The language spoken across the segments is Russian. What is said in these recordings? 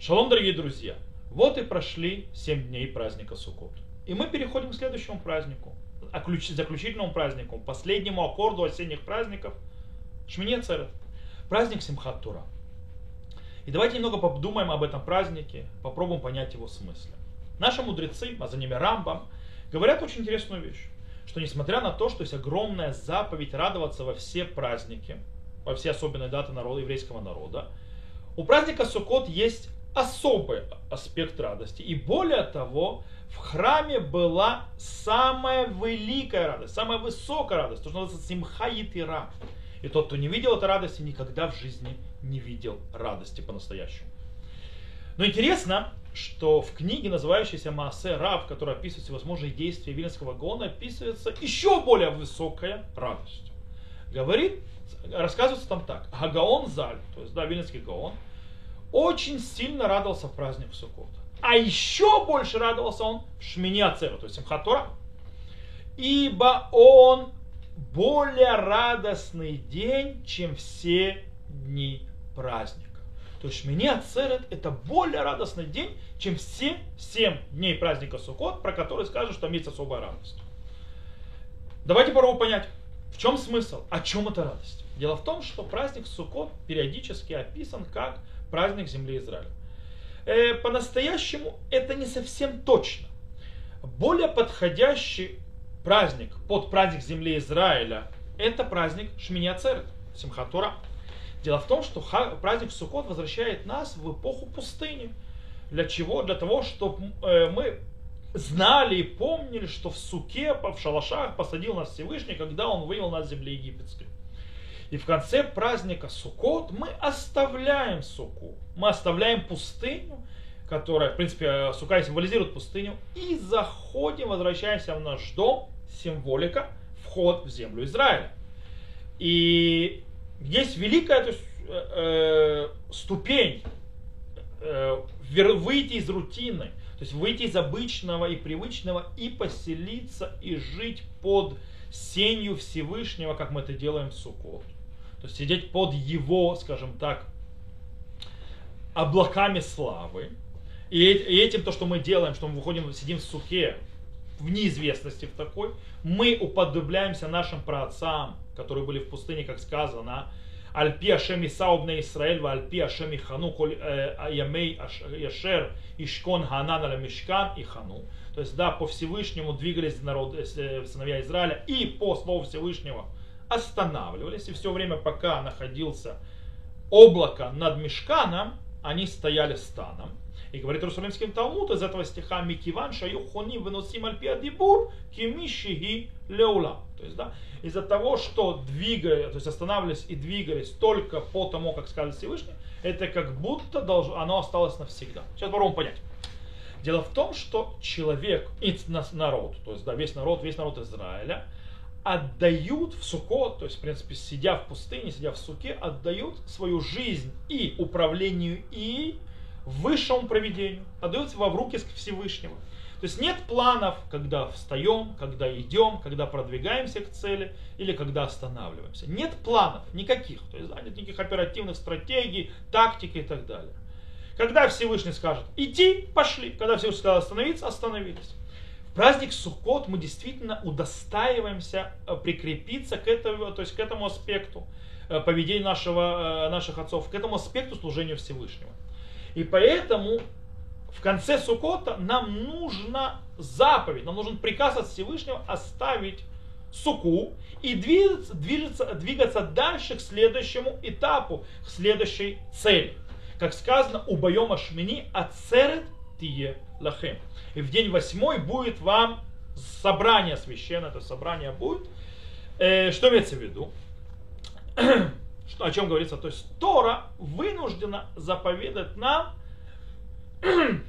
Шалом, дорогие друзья! Вот и прошли 7 дней праздника Суккот. И мы переходим к следующему празднику, а заключительному празднику, последнему аккорду осенних праздников Шмине Церет. Праздник Симхат Тура. И давайте немного подумаем об этом празднике, попробуем понять его смысл. Наши мудрецы, а за ними Рамбам, говорят очень интересную вещь, что несмотря на то, что есть огромная заповедь радоваться во все праздники, во все особенные даты народа, еврейского народа, у праздника Суккот есть особый аспект радости. И более того, в храме была самая великая радость, самая высокая радость, то, что называется симха ира. И тот, кто не видел этой радости, никогда в жизни не видел радости по-настоящему. Но интересно, что в книге, называющейся Маасе Рав, которая описывает всевозможные действия Вильнского Гона, описывается еще более высокая радость. Говорит, рассказывается там так. Гагаон Заль, то есть да, Вильнский Гаон, очень сильно радовался в праздник Суккот. А еще больше радовался он в Шмини Ацеру, то есть Симхатора. Ибо он более радостный день, чем все дни праздника. То есть Шмини Ацерет это более радостный день, чем все семь дней праздника Суккот, про которые скажут, что там есть особая радость. Давайте попробуем понять, в чем смысл, о чем эта радость. Дело в том, что праздник Суккот периодически описан как праздник земли Израиля. Э, по-настоящему это не совсем точно. Более подходящий праздник под праздник земли Израиля это праздник Шмини Ацерет, Симхатура. Дело в том, что праздник Суккот возвращает нас в эпоху пустыни. Для чего? Для того, чтобы э, мы знали и помнили, что в суке, в шалашах посадил нас Всевышний, когда он вывел нас с земли египетской. И в конце праздника Суккот мы оставляем суку, мы оставляем пустыню, которая, в принципе, сука символизирует пустыню, и заходим, возвращаемся в наш дом, символика, вход в землю Израиля. И есть великая то есть, э, э, ступень э, выйти из рутины, то есть выйти из обычного и привычного и поселиться и жить под сенью Всевышнего, как мы это делаем в Суккот. То есть сидеть под его, скажем так, облаками славы. И, этим то, что мы делаем, что мы выходим, сидим в суке, в неизвестности в такой, мы уподобляемся нашим праотцам, которые были в пустыне, как сказано, Альпи Ашем Исаубне Исраэль, Альпи Ашем Ихану, э, Ямей Яшер, Ишкон Ханан Аля Мишкан и Хану. То есть, да, по Всевышнему двигались народ, э, сыновья Израиля, и по слову Всевышнего останавливались, и все время, пока находился облако над Мешканом, они стояли станом. И говорит Иерусалимский Талмуд из этого стиха Микиван Шаюхони выносим альпиадибур кимишиги леула. То есть, да, из-за того, что двигались, то есть останавливались и двигались только по тому, как сказали Всевышний, это как будто должно, оно осталось навсегда. Сейчас попробуем понять. Дело в том, что человек, и народ, то есть да, весь народ, весь народ Израиля, отдают в суко, то есть, в принципе, сидя в пустыне, сидя в суке, отдают свою жизнь и управлению, и высшему проведению, отдают в руки Всевышнего. То есть нет планов, когда встаем, когда идем, когда продвигаемся к цели или когда останавливаемся. Нет планов никаких. То есть да, нет никаких оперативных стратегий, тактики и так далее. Когда Всевышний скажет идти, пошли. Когда Всевышний сказал остановиться, остановились праздник Суккот мы действительно удостаиваемся э, прикрепиться к этому, то есть к этому аспекту э, поведения нашего, э, наших отцов, к этому аспекту служения Всевышнего. И поэтому в конце Суккота нам нужна заповедь, нам нужен приказ от Всевышнего оставить суку и двигаться, двигаться, двигаться дальше к следующему этапу, к следующей цели. Как сказано, у Байома Шмини ацерет тие лахем. И в день восьмой будет вам собрание священное, это собрание будет. Э, что имеется в виду? что, о чем говорится? То есть Тора вынуждена заповедать нам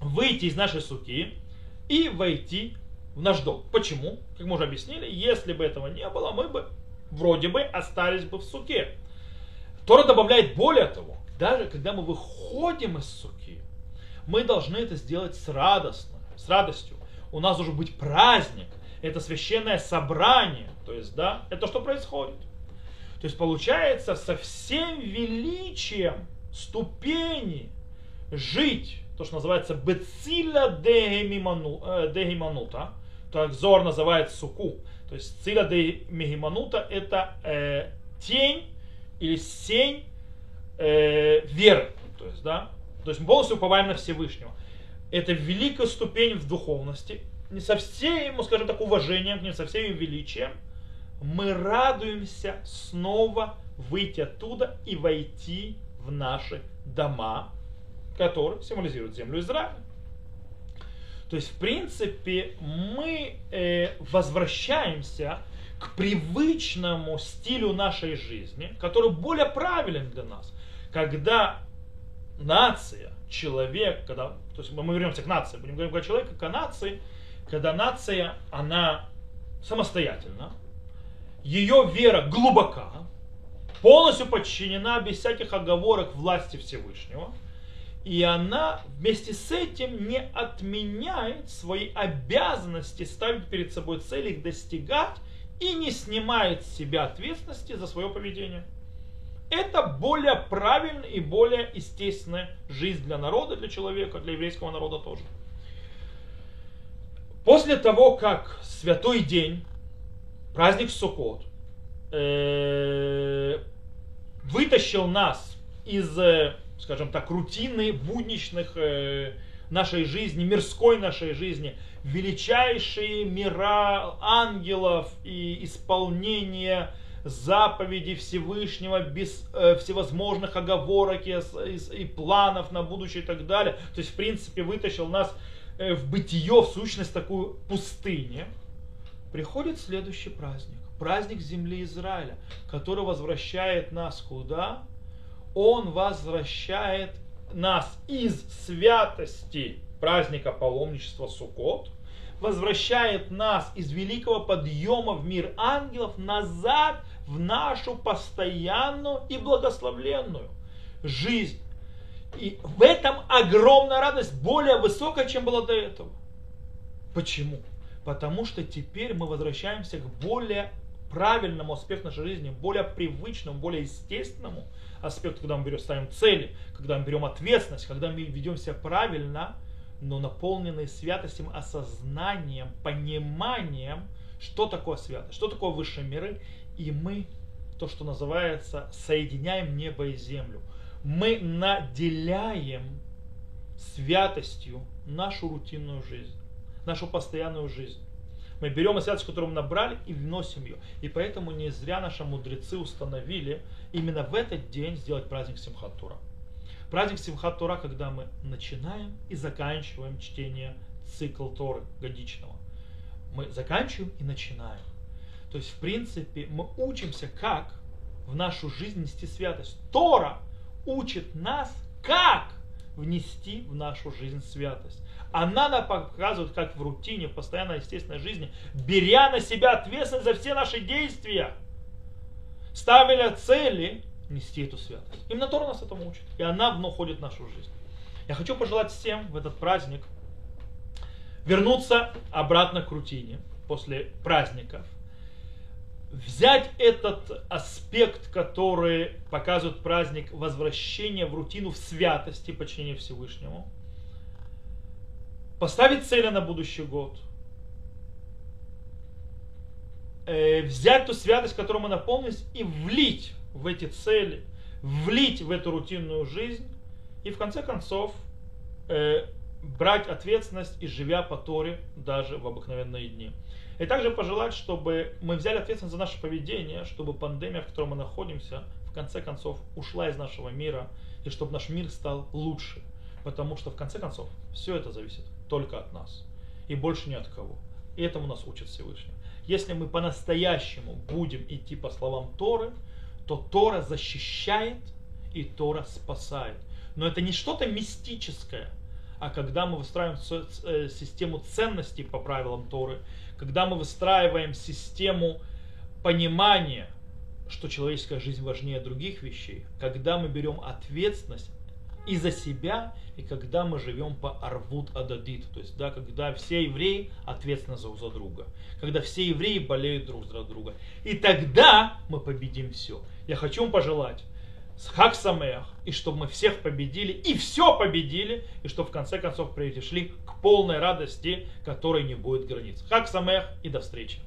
выйти из нашей суки и войти в наш дом. Почему? Как мы уже объяснили, если бы этого не было, мы бы вроде бы остались бы в суке. Тора добавляет более того, даже когда мы выходим из суки, мы должны это сделать с радостно, с радостью. У нас должен быть праздник, это священное собрание. То есть, да, это что происходит? То есть получается со всем величием ступени жить, то, что называется бециля дегиманута, так Зор называет суку. То есть циля дегиманута это э, тень или сень э, веры. То есть, да, то есть мы полностью уповаем на Всевышнего. Это великая ступень в духовности. Не со всем, скажем так, уважением, не со всем величием. Мы радуемся снова выйти оттуда и войти в наши дома, которые символизируют землю Израиля. То есть, в принципе, мы э, возвращаемся к привычному стилю нашей жизни, который более правилен для нас. Когда нация, человек, когда, то есть мы вернемся к нации, будем говорить про человека, к нации, когда нация, она самостоятельна, ее вера глубока, полностью подчинена без всяких оговорок власти Всевышнего, и она вместе с этим не отменяет свои обязанности ставить перед собой цели, их достигать, и не снимает с себя ответственности за свое поведение. Это более правильная и более естественная жизнь для народа, для человека, для еврейского народа тоже. После того, как святой день, праздник Суккот, э, вытащил нас из, э, скажем так, рутины будничных э, нашей жизни, мирской нашей жизни, величайшие мира ангелов и исполнение заповедей Всевышнего без э, всевозможных оговорок и, и, и планов на будущее и так далее. То есть, в принципе, вытащил нас э, в бытие, в сущность такую пустыню. Приходит следующий праздник. Праздник земли Израиля, который возвращает нас куда? Он возвращает нас из святости праздника паломничества Суккот, возвращает нас из великого подъема в мир ангелов назад в нашу постоянную и благословленную жизнь. И в этом огромная радость, более высокая, чем была до этого. Почему? Потому что теперь мы возвращаемся к более правильному аспекту нашей жизни, более привычному, более естественному аспекту, когда мы берем, ставим цели, когда мы берем ответственность, когда мы ведем себя правильно, но наполненные святостью, осознанием, пониманием, что такое святость, что такое высшие миры, и мы, то, что называется, соединяем небо и землю. Мы наделяем святостью нашу рутинную жизнь, нашу постоянную жизнь. Мы берем святость, которую мы набрали, и вносим ее. И поэтому не зря наши мудрецы установили именно в этот день сделать праздник Симхатура. Праздник Симхат Тора, когда мы начинаем и заканчиваем чтение цикл Торы годичного. Мы заканчиваем и начинаем. То есть, в принципе, мы учимся, как в нашу жизнь нести святость. Тора учит нас, как внести в нашу жизнь святость. Она нам показывает, как в рутине, в постоянной естественной жизни, беря на себя ответственность за все наши действия, ставили цели, нести эту святость. Именно Тора нас этому учит. И она входит в нашу жизнь. Я хочу пожелать всем в этот праздник вернуться обратно к рутине после праздников, взять этот аспект, который показывает праздник возвращения в рутину, в святости, подчинения Всевышнему, поставить цели на будущий год, э, взять ту святость, которую мы наполнились, и влить в эти цели, влить в эту рутинную жизнь и в конце концов э, брать ответственность и живя по Торе даже в обыкновенные дни. И также пожелать, чтобы мы взяли ответственность за наше поведение, чтобы пандемия, в которой мы находимся, в конце концов ушла из нашего мира, и чтобы наш мир стал лучше. Потому что в конце концов все это зависит только от нас. И больше ни от кого. И этому нас учит Всевышний. Если мы по-настоящему будем идти по словам Торы, то Тора защищает и Тора спасает. Но это не что-то мистическое, а когда мы выстраиваем э, систему ценностей по правилам Торы, когда мы выстраиваем систему понимания, что человеческая жизнь важнее других вещей, когда мы берем ответственность и за себя, и когда мы живем по арвуд ададит, то есть да, когда все евреи ответственны друг за друга, когда все евреи болеют друг за друга. И тогда мы победим все. Я хочу вам пожелать с Хак Самеах, и чтобы мы всех победили, и все победили, и чтобы в конце концов пришли к полной радости, которой не будет границ. Хак Самеах и до встречи.